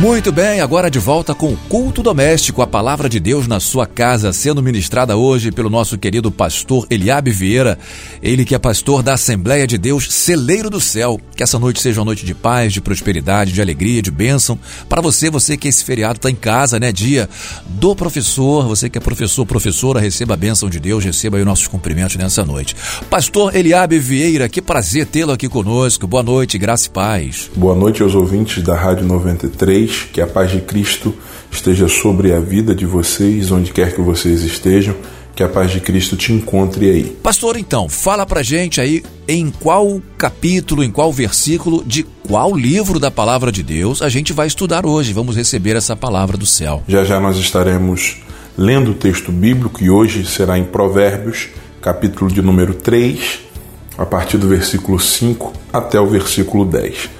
Muito bem, agora de volta com o culto doméstico, a palavra de Deus na sua casa, sendo ministrada hoje pelo nosso querido pastor Eliabe Vieira, ele que é pastor da Assembleia de Deus Celeiro do Céu. Que essa noite seja uma noite de paz, de prosperidade, de alegria, de bênção. Para você, você que esse feriado está em casa, né? Dia do professor, você que é professor, professora, receba a bênção de Deus, receba aí os nossos cumprimentos nessa noite. Pastor Eliabe Vieira, que prazer tê-lo aqui conosco. Boa noite, graça e paz. Boa noite aos ouvintes da Rádio 93 que a paz de Cristo esteja sobre a vida de vocês, onde quer que vocês estejam, que a paz de Cristo te encontre aí. Pastor, então, fala pra gente aí em qual capítulo, em qual versículo, de qual livro da palavra de Deus a gente vai estudar hoje. Vamos receber essa palavra do céu. Já já nós estaremos lendo o texto bíblico e hoje será em Provérbios, capítulo de número 3, a partir do versículo 5 até o versículo 10.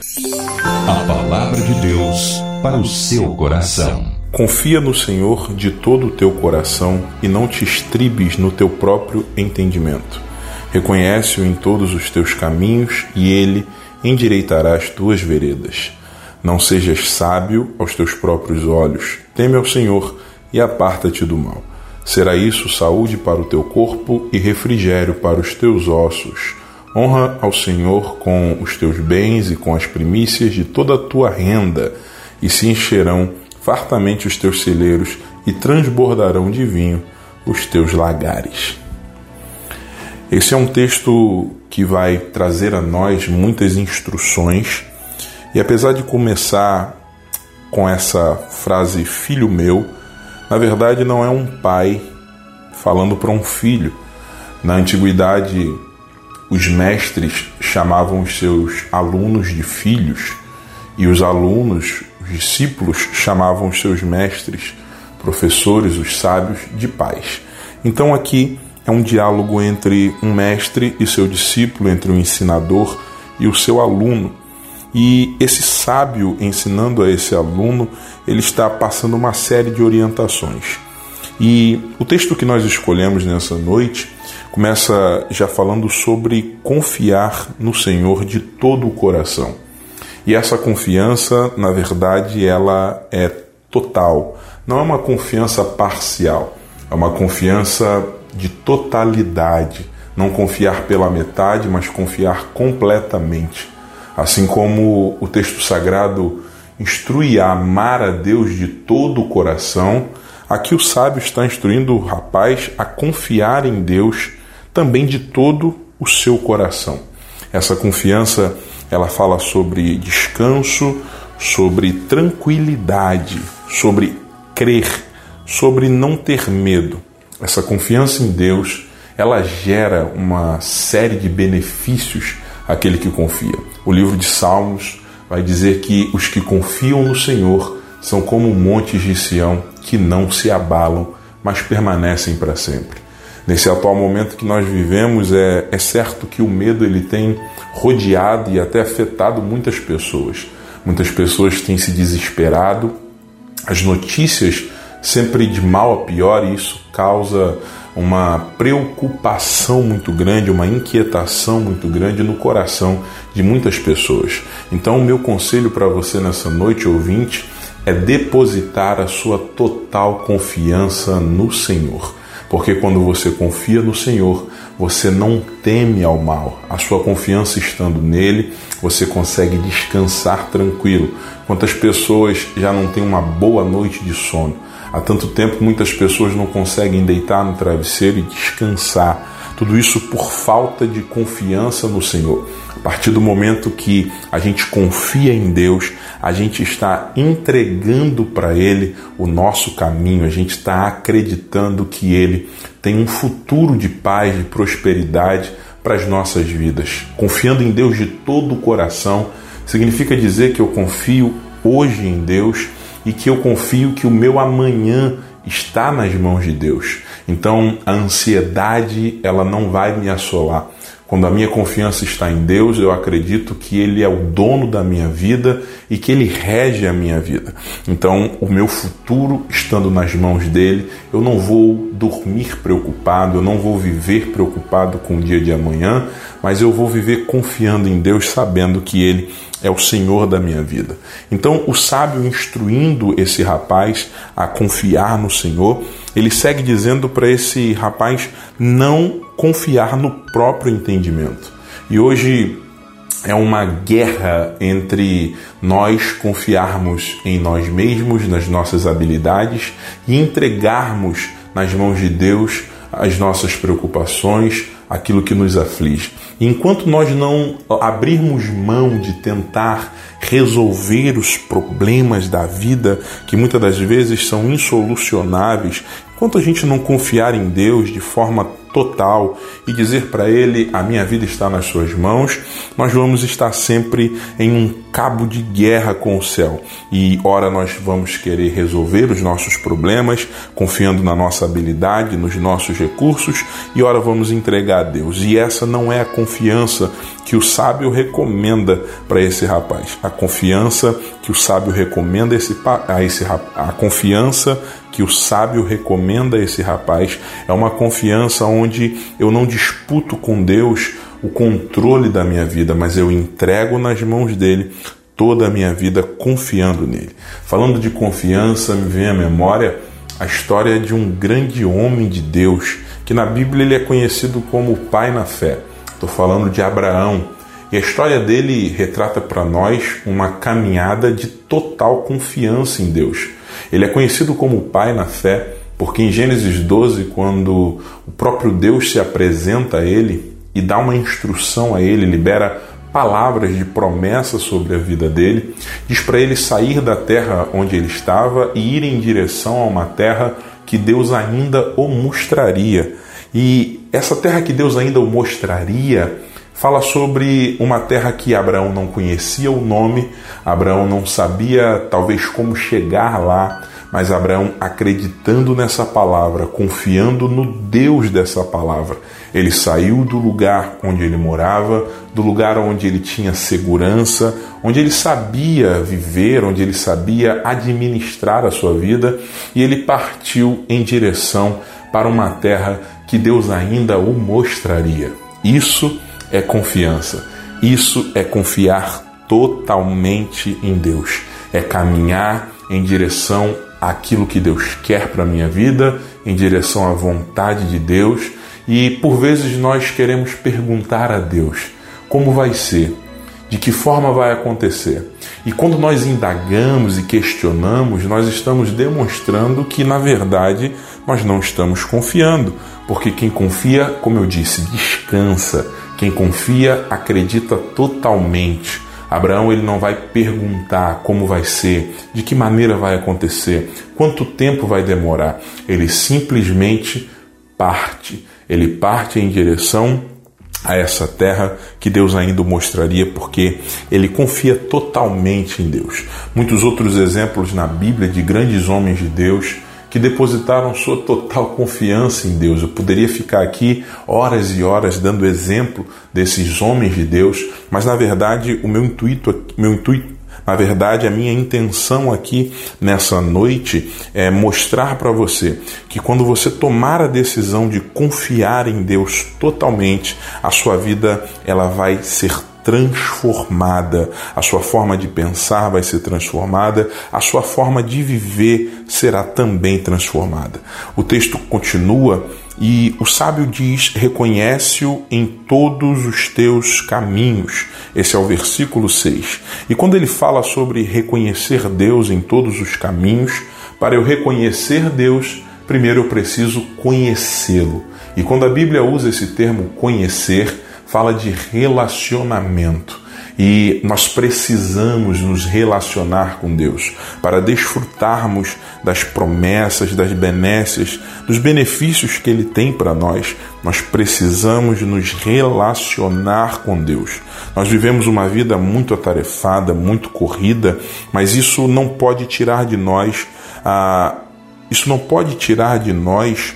A palavra de Deus para o seu coração. Confia no Senhor de todo o teu coração e não te estribes no teu próprio entendimento. Reconhece-o em todos os teus caminhos e ele endireitará as tuas veredas. Não sejas sábio aos teus próprios olhos. Teme ao Senhor e aparta-te do mal. Será isso saúde para o teu corpo e refrigério para os teus ossos. Honra ao Senhor com os teus bens e com as primícias de toda a tua renda e se encherão fartamente os teus celeiros e transbordarão de vinho os teus lagares. Esse é um texto que vai trazer a nós muitas instruções, e apesar de começar com essa frase filho meu, na verdade não é um pai falando para um filho. Na antiguidade, os mestres chamavam os seus alunos de filhos e os alunos os discípulos chamavam os seus mestres, professores, os sábios, de pais. Então aqui é um diálogo entre um mestre e seu discípulo, entre o um ensinador e o seu aluno. E esse sábio ensinando a esse aluno, ele está passando uma série de orientações. E o texto que nós escolhemos nessa noite começa já falando sobre confiar no Senhor de todo o coração. E essa confiança, na verdade, ela é total. Não é uma confiança parcial, é uma confiança de totalidade. Não confiar pela metade, mas confiar completamente. Assim como o texto sagrado instrui a amar a Deus de todo o coração, aqui o sábio está instruindo o rapaz a confiar em Deus também de todo o seu coração. Essa confiança ela fala sobre descanso, sobre tranquilidade, sobre crer, sobre não ter medo. Essa confiança em Deus, ela gera uma série de benefícios àquele que confia. O livro de Salmos vai dizer que os que confiam no Senhor são como montes de Sião que não se abalam, mas permanecem para sempre. Nesse atual momento que nós vivemos, é, é certo que o medo ele tem rodeado e até afetado muitas pessoas. Muitas pessoas têm se desesperado, as notícias sempre de mal a pior, e isso causa uma preocupação muito grande, uma inquietação muito grande no coração de muitas pessoas. Então, o meu conselho para você nessa noite, ouvinte, é depositar a sua total confiança no Senhor. Porque quando você confia no Senhor, você não teme ao mal. A sua confiança estando nele, você consegue descansar tranquilo. Quantas pessoas já não têm uma boa noite de sono? Há tanto tempo muitas pessoas não conseguem deitar no travesseiro e descansar tudo isso por falta de confiança no Senhor. A partir do momento que a gente confia em Deus, a gente está entregando para Ele o nosso caminho, a gente está acreditando que Ele tem um futuro de paz, de prosperidade para as nossas vidas. Confiando em Deus de todo o coração significa dizer que eu confio hoje em Deus e que eu confio que o meu amanhã está nas mãos de Deus. Então a ansiedade ela não vai me assolar. Quando a minha confiança está em Deus, eu acredito que Ele é o dono da minha vida e que Ele rege a minha vida. Então, o meu futuro estando nas mãos dele, eu não vou dormir preocupado, eu não vou viver preocupado com o dia de amanhã, mas eu vou viver confiando em Deus, sabendo que Ele é o Senhor da minha vida. Então, o sábio instruindo esse rapaz a confiar no Senhor, ele segue dizendo para esse rapaz não confiar no próprio entendimento. E hoje é uma guerra entre nós confiarmos em nós mesmos, nas nossas habilidades e entregarmos nas mãos de Deus as nossas preocupações, aquilo que nos aflige. Enquanto nós não abrirmos mão de tentar resolver os problemas da vida, que muitas das vezes são insolucionáveis, enquanto a gente não confiar em Deus de forma total e dizer para Ele: A minha vida está nas Suas mãos, nós vamos estar sempre em um cabo de guerra com o céu. E ora nós vamos querer resolver os nossos problemas, confiando na nossa habilidade, nos nossos recursos, e ora vamos entregar a Deus. E essa não é a confiança que o sábio recomenda para esse rapaz. A confiança que o sábio recomenda esse, a esse a confiança que o sábio recomenda a esse rapaz é uma confiança onde eu não disputo com Deus o controle da minha vida, mas eu entrego nas mãos dele toda a minha vida confiando nele. Falando de confiança, me vem à memória a história de um grande homem de Deus, que na Bíblia ele é conhecido como o pai na fé. Estou falando de Abraão. E a história dele retrata para nós uma caminhada de total confiança em Deus. Ele é conhecido como pai na fé, porque em Gênesis 12, quando o próprio Deus se apresenta a ele e dá uma instrução a ele, libera palavras de promessa sobre a vida dele, diz para ele sair da terra onde ele estava e ir em direção a uma terra que Deus ainda o mostraria. E essa terra que Deus ainda o mostraria fala sobre uma terra que Abraão não conhecia o nome, Abraão não sabia talvez como chegar lá, mas Abraão acreditando nessa palavra, confiando no Deus dessa palavra, ele saiu do lugar onde ele morava, do lugar onde ele tinha segurança, onde ele sabia viver, onde ele sabia administrar a sua vida, e ele partiu em direção para uma terra que Deus ainda o mostraria. Isso é confiança. Isso é confiar totalmente em Deus. É caminhar em direção àquilo que Deus quer para a minha vida, em direção à vontade de Deus. E por vezes nós queremos perguntar a Deus como vai ser, de que forma vai acontecer. E quando nós indagamos e questionamos, nós estamos demonstrando que, na verdade, nós não estamos confiando, porque quem confia, como eu disse, descansa, quem confia acredita totalmente. Abraão ele não vai perguntar como vai ser, de que maneira vai acontecer, quanto tempo vai demorar. Ele simplesmente parte. Ele parte em direção a essa terra que Deus ainda mostraria, porque ele confia totalmente em Deus. Muitos outros exemplos na Bíblia de grandes homens de Deus que depositaram sua total confiança em Deus. Eu poderia ficar aqui horas e horas dando exemplo desses homens de Deus, mas na verdade o meu intuito, meu intuito na verdade, a minha intenção aqui nessa noite é mostrar para você que quando você tomar a decisão de confiar em Deus totalmente, a sua vida ela vai ser transformada, a sua forma de pensar vai ser transformada, a sua forma de viver será também transformada. O texto continua e o sábio diz: reconhece-o em todos os teus caminhos. Esse é o versículo 6. E quando ele fala sobre reconhecer Deus em todos os caminhos, para eu reconhecer Deus, primeiro eu preciso conhecê-lo. E quando a Bíblia usa esse termo conhecer, fala de relacionamento. E nós precisamos nos relacionar com Deus para desfrutarmos das promessas, das benécias, dos benefícios que Ele tem para nós. Nós precisamos nos relacionar com Deus. Nós vivemos uma vida muito atarefada, muito corrida, mas isso não pode tirar de nós a isso não pode tirar de nós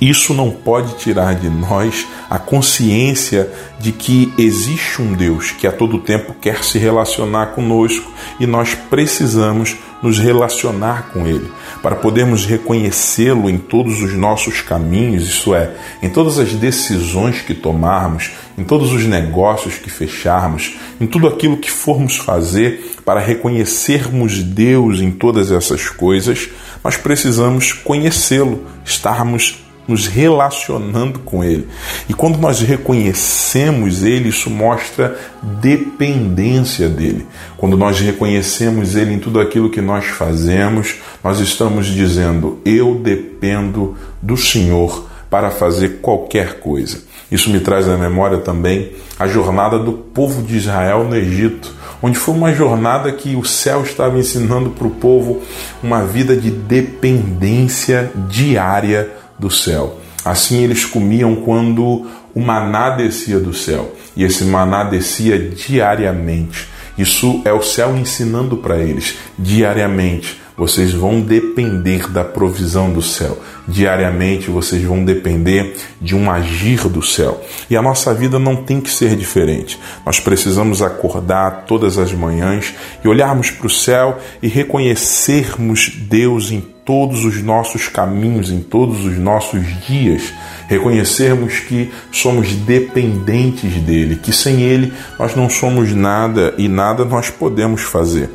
isso não pode tirar de nós a consciência de que existe um Deus que a todo tempo quer se relacionar conosco e nós precisamos nos relacionar com Ele, para podermos reconhecê-lo em todos os nossos caminhos, isso é, em todas as decisões que tomarmos, em todos os negócios que fecharmos, em tudo aquilo que formos fazer para reconhecermos Deus em todas essas coisas, nós precisamos conhecê-lo, estarmos nos relacionando com Ele. E quando nós reconhecemos Ele, isso mostra dependência dele. Quando nós reconhecemos Ele em tudo aquilo que nós fazemos, nós estamos dizendo: Eu dependo do Senhor para fazer qualquer coisa. Isso me traz à memória também a jornada do povo de Israel no Egito, onde foi uma jornada que o céu estava ensinando para o povo uma vida de dependência diária do céu. Assim eles comiam quando o maná descia do céu, e esse maná descia diariamente. Isso é o céu ensinando para eles diariamente. Vocês vão depender da provisão do céu. Diariamente vocês vão depender de um agir do céu. E a nossa vida não tem que ser diferente. Nós precisamos acordar todas as manhãs e olharmos para o céu e reconhecermos Deus em todos os nossos caminhos, em todos os nossos dias, reconhecermos que somos dependentes dele, que sem ele nós não somos nada e nada nós podemos fazer.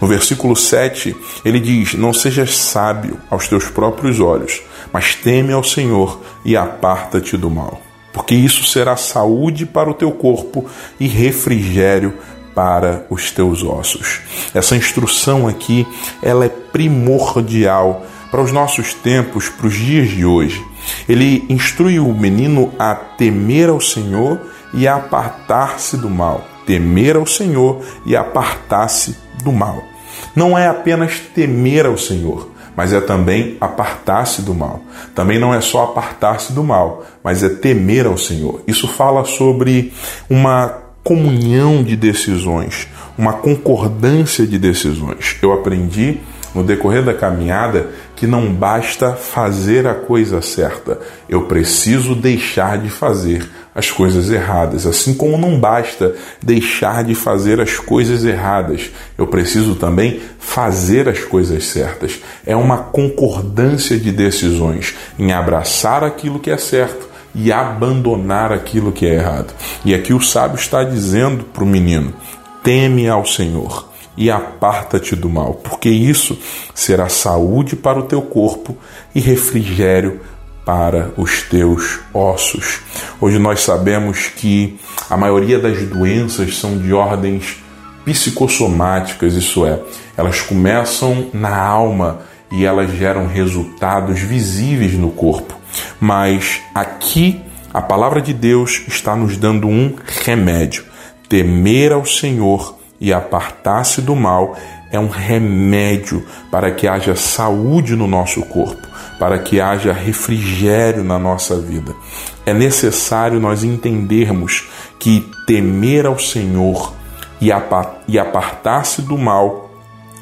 No versículo 7, ele diz: Não sejas sábio aos teus próprios olhos, mas teme ao Senhor e aparta-te do mal, porque isso será saúde para o teu corpo e refrigério para os teus ossos. Essa instrução aqui, ela é primordial para os nossos tempos, para os dias de hoje. Ele instrui o menino a temer ao Senhor e a apartar-se do mal. Temer ao Senhor e apartar-se do mal. Não é apenas temer ao Senhor, mas é também apartar-se do mal. Também não é só apartar-se do mal, mas é temer ao Senhor. Isso fala sobre uma comunhão de decisões, uma concordância de decisões. Eu aprendi no decorrer da caminhada que não basta fazer a coisa certa, eu preciso deixar de fazer as coisas erradas. Assim como não basta deixar de fazer as coisas erradas, eu preciso também fazer as coisas certas. É uma concordância de decisões em abraçar aquilo que é certo e abandonar aquilo que é errado. E aqui o sábio está dizendo para o menino: teme ao Senhor e aparta-te do mal, porque isso será saúde para o teu corpo e refrigério para os teus ossos. Hoje nós sabemos que a maioria das doenças são de ordens psicossomáticas, isso é, elas começam na alma e elas geram resultados visíveis no corpo. Mas aqui a palavra de Deus está nos dando um remédio. Temer ao Senhor e apartar-se do mal é um remédio para que haja saúde no nosso corpo, para que haja refrigério na nossa vida. É necessário nós entendermos que temer ao Senhor e apartar-se do mal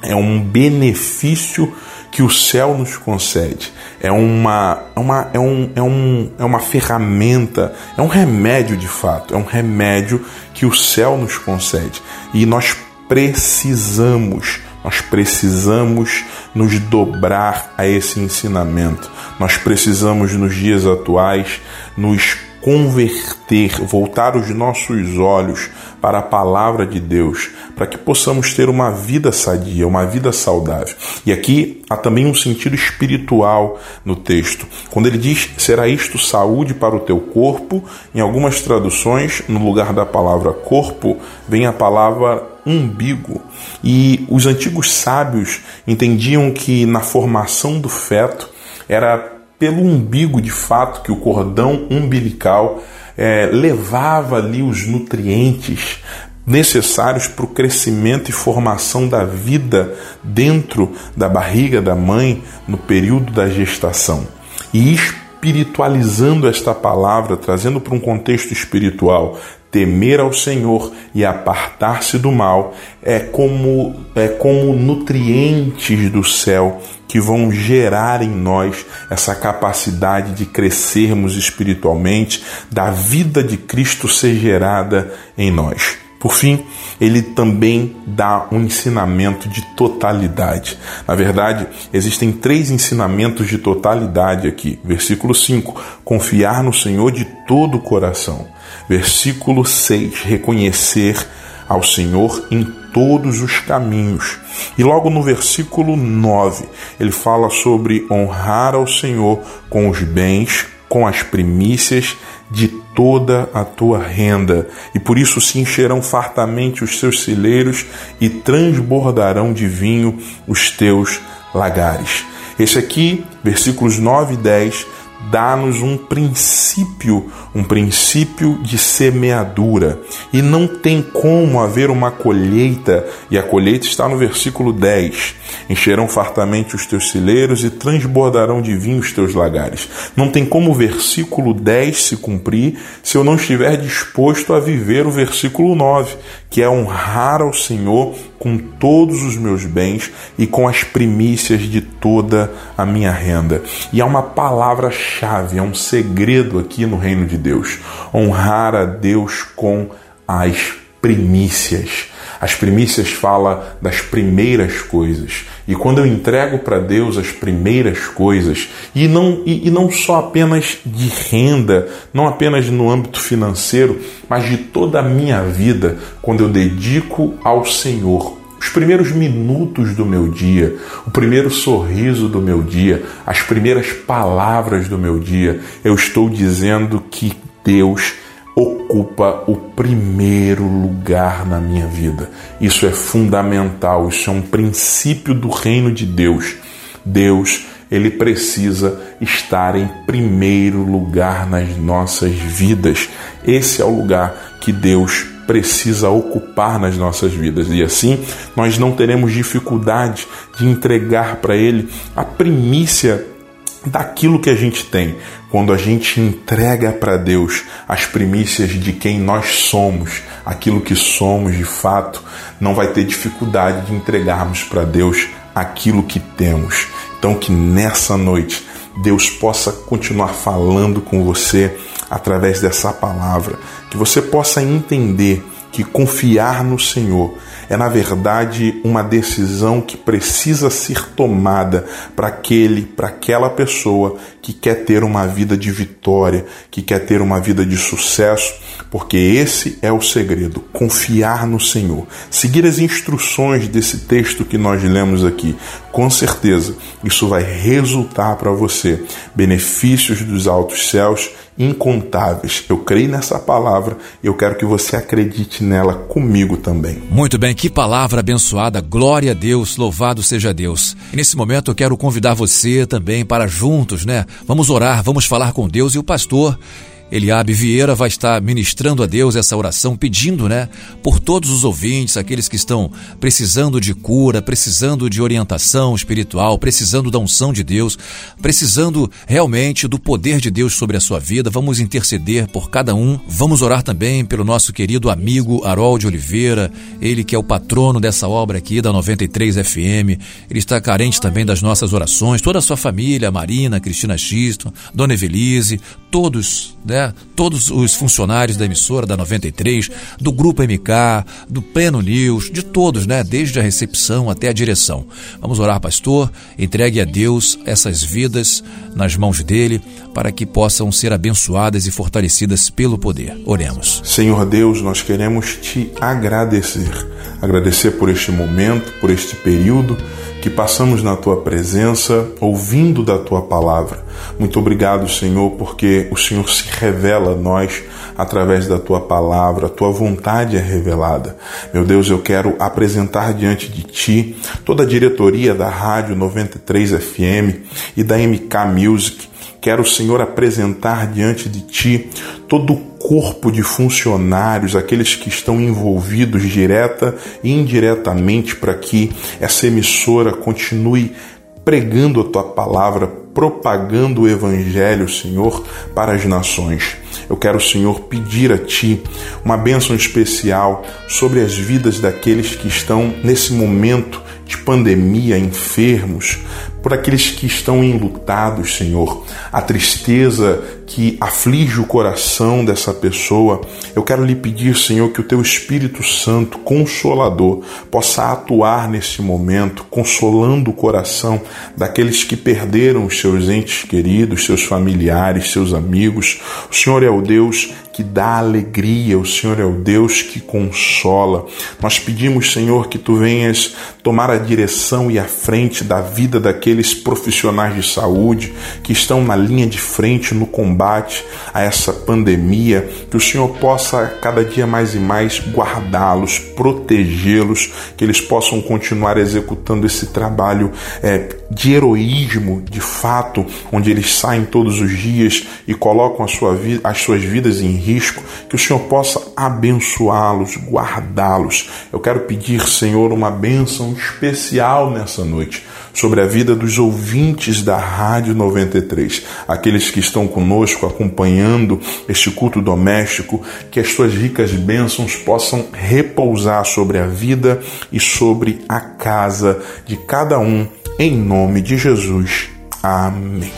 é um benefício que o céu nos concede. É uma, é uma, é um, é um, é uma ferramenta, é um remédio de fato, é um remédio que o céu nos concede. E nós precisamos, nós precisamos nos dobrar a esse ensinamento. Nós precisamos, nos dias atuais, nos converter, voltar os nossos olhos para a palavra de Deus, para que possamos ter uma vida sadia, uma vida saudável. E aqui há também um sentido espiritual no texto. Quando ele diz: será isto saúde para o teu corpo, em algumas traduções, no lugar da palavra corpo, vem a palavra umbigo. E os antigos sábios entendiam que na formação do feto era pelo umbigo de fato que o cordão umbilical é, levava ali os nutrientes necessários para o crescimento e formação da vida dentro da barriga da mãe no período da gestação. E espiritualizando esta palavra, trazendo para um contexto espiritual, temer ao Senhor e apartar-se do mal é como é como nutrientes do céu que vão gerar em nós essa capacidade de crescermos espiritualmente, da vida de Cristo ser gerada em nós. Por fim, ele também dá um ensinamento de totalidade. Na verdade, existem três ensinamentos de totalidade aqui. Versículo 5: confiar no Senhor de todo o coração. Versículo 6: reconhecer ao Senhor em todos os caminhos. E logo no versículo 9, ele fala sobre honrar ao Senhor com os bens, com as primícias de toda a tua renda, e por isso se encherão fartamente os seus celeiros e transbordarão de vinho os teus lagares. Esse aqui, versículos 9 e 10, dá-nos um princípio, um princípio de semeadura. E não tem como haver uma colheita, e a colheita está no versículo 10. Encherão fartamente os teus celeiros e transbordarão de vinho os teus lagares. Não tem como o versículo 10 se cumprir se eu não estiver disposto a viver o versículo 9, que é honrar ao Senhor com todos os meus bens e com as primícias de toda a minha renda. E há uma palavra-chave, é um segredo aqui no reino de Deus: honrar a Deus com as primícias. As primícias fala das primeiras coisas. E quando eu entrego para Deus as primeiras coisas, e não, e, e não só apenas de renda, não apenas no âmbito financeiro, mas de toda a minha vida, quando eu dedico ao Senhor os primeiros minutos do meu dia, o primeiro sorriso do meu dia, as primeiras palavras do meu dia, eu estou dizendo que Deus ocupa o primeiro lugar na minha vida. Isso é fundamental, isso é um princípio do reino de Deus. Deus, ele precisa estar em primeiro lugar nas nossas vidas. Esse é o lugar que Deus precisa ocupar nas nossas vidas. E assim, nós não teremos dificuldade de entregar para ele a primícia daquilo que a gente tem, quando a gente entrega para Deus as primícias de quem nós somos, aquilo que somos de fato, não vai ter dificuldade de entregarmos para Deus aquilo que temos. Então, que nessa noite Deus possa continuar falando com você através dessa palavra, que você possa entender que confiar no Senhor é, na verdade, uma decisão que precisa ser tomada para aquele, para aquela pessoa que quer ter uma vida de vitória, que quer ter uma vida de sucesso, porque esse é o segredo: confiar no Senhor, seguir as instruções desse texto que nós lemos aqui. Com certeza, isso vai resultar para você benefícios dos altos céus incontáveis. Eu creio nessa palavra e eu quero que você acredite nela comigo também. Muito bem, que palavra abençoada. Glória a Deus, louvado seja Deus. E nesse momento eu quero convidar você também para juntos, né? Vamos orar, vamos falar com Deus e o pastor Eliabe Vieira vai estar ministrando a Deus essa oração, pedindo, né, por todos os ouvintes, aqueles que estão precisando de cura, precisando de orientação espiritual, precisando da unção de Deus, precisando realmente do poder de Deus sobre a sua vida. Vamos interceder por cada um. Vamos orar também pelo nosso querido amigo Harold Oliveira, ele que é o patrono dessa obra aqui da 93 FM. Ele está carente também das nossas orações, toda a sua família, Marina, Cristina Xisto, Dona Evelise, todos, né? Todos os funcionários da emissora da 93, do Grupo MK, do Pleno News, de todos, né? Desde a recepção até a direção. Vamos orar, pastor. Entregue a Deus essas vidas nas mãos dele, para que possam ser abençoadas e fortalecidas pelo poder. Oremos. Senhor Deus, nós queremos te agradecer. Agradecer por este momento, por este período que passamos na tua presença, ouvindo da tua palavra. Muito obrigado, Senhor, porque o Senhor se revela a nós através da tua palavra, a tua vontade é revelada. Meu Deus, eu quero apresentar diante de ti toda a diretoria da Rádio 93 FM e da MK Music. Quero, Senhor, apresentar diante de ti todo o corpo de funcionários, aqueles que estão envolvidos direta e indiretamente para que essa emissora continue pregando a tua palavra, propagando o evangelho, Senhor, para as nações. Eu quero, Senhor, pedir a ti uma bênção especial sobre as vidas daqueles que estão nesse momento de pandemia, enfermos, por aqueles que estão enlutados, Senhor, a tristeza que aflige o coração dessa pessoa. Eu quero lhe pedir, Senhor, que o teu Espírito Santo, consolador, possa atuar nesse momento, consolando o coração daqueles que perderam os seus entes queridos, seus familiares, seus amigos. O Senhor é o Deus que dá alegria, o Senhor é o Deus que consola. Nós pedimos, Senhor, que tu venhas tomar a direção e a frente da vida daqueles profissionais de saúde que estão na linha de frente no combate a essa pandemia, que o Senhor possa cada dia mais e mais guardá-los, protegê-los, que eles possam continuar executando esse trabalho é, de heroísmo, de fato, onde eles saem todos os dias e colocam sua vida, as suas vidas em risco, que o Senhor possa abençoá-los, guardá-los. Eu quero pedir, Senhor, uma bênção especial nessa noite sobre a vida dos ouvintes da Rádio 93, aqueles que estão conosco acompanhando este culto doméstico, que as suas ricas bênçãos possam repousar sobre a vida e sobre a casa de cada um, em nome de Jesus. Amém.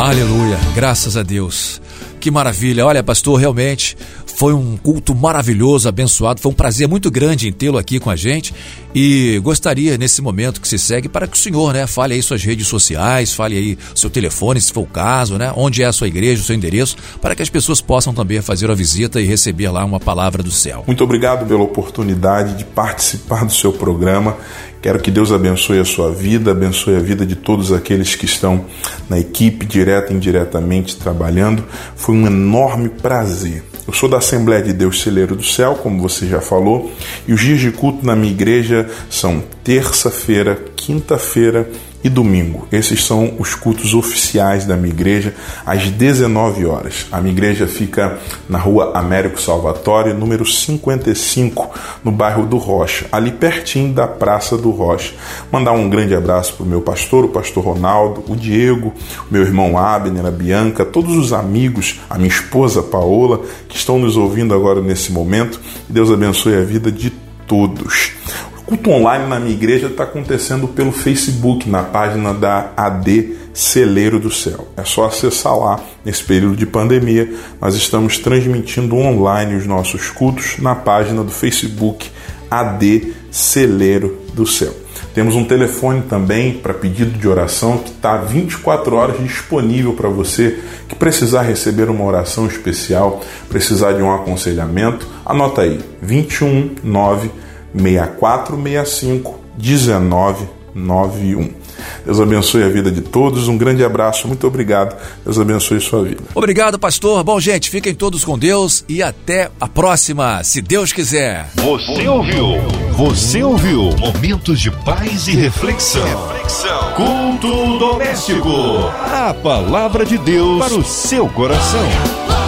Aleluia, graças a Deus. Que maravilha. Olha, pastor, realmente foi um culto maravilhoso, abençoado. Foi um prazer muito grande em tê-lo aqui com a gente. E gostaria, nesse momento que se segue, para que o senhor, né, fale aí suas redes sociais, fale aí seu telefone, se for o caso, né? Onde é a sua igreja, o seu endereço, para que as pessoas possam também fazer a visita e receber lá uma palavra do céu. Muito obrigado pela oportunidade de participar do seu programa. Quero que Deus abençoe a sua vida, abençoe a vida de todos aqueles que estão na equipe, direta e indiretamente trabalhando. Foi um enorme prazer. Eu sou da Assembleia de Deus Celeiro do Céu, como você já falou, e os dias de culto na minha igreja são terça-feira, quinta-feira e domingo. Esses são os cultos oficiais da minha igreja, às 19 horas. A minha igreja fica na rua Américo Salvatore, número 55, no bairro do Rocha, ali pertinho da Praça do Rocha. Mandar um grande abraço para o meu pastor, o pastor Ronaldo, o Diego, o meu irmão Abner, a Bianca, todos os amigos, a minha esposa Paola, que estão nos ouvindo agora nesse momento. Deus abençoe a vida de todos culto online na minha igreja está acontecendo pelo Facebook, na página da AD Celeiro do Céu. É só acessar lá nesse período de pandemia. Nós estamos transmitindo online os nossos cultos na página do Facebook AD Celeiro do Céu. Temos um telefone também para pedido de oração que está 24 horas disponível para você que precisar receber uma oração especial, precisar de um aconselhamento. Anota aí: 21 9 6465 1991. Deus abençoe a vida de todos. Um grande abraço, muito obrigado. Deus abençoe sua vida. Obrigado, pastor. Bom, gente, fiquem todos com Deus e até a próxima, se Deus quiser. Você ouviu? Você ouviu? Momentos de paz e reflexão. reflexão. Culto doméstico. A palavra de Deus para o seu coração.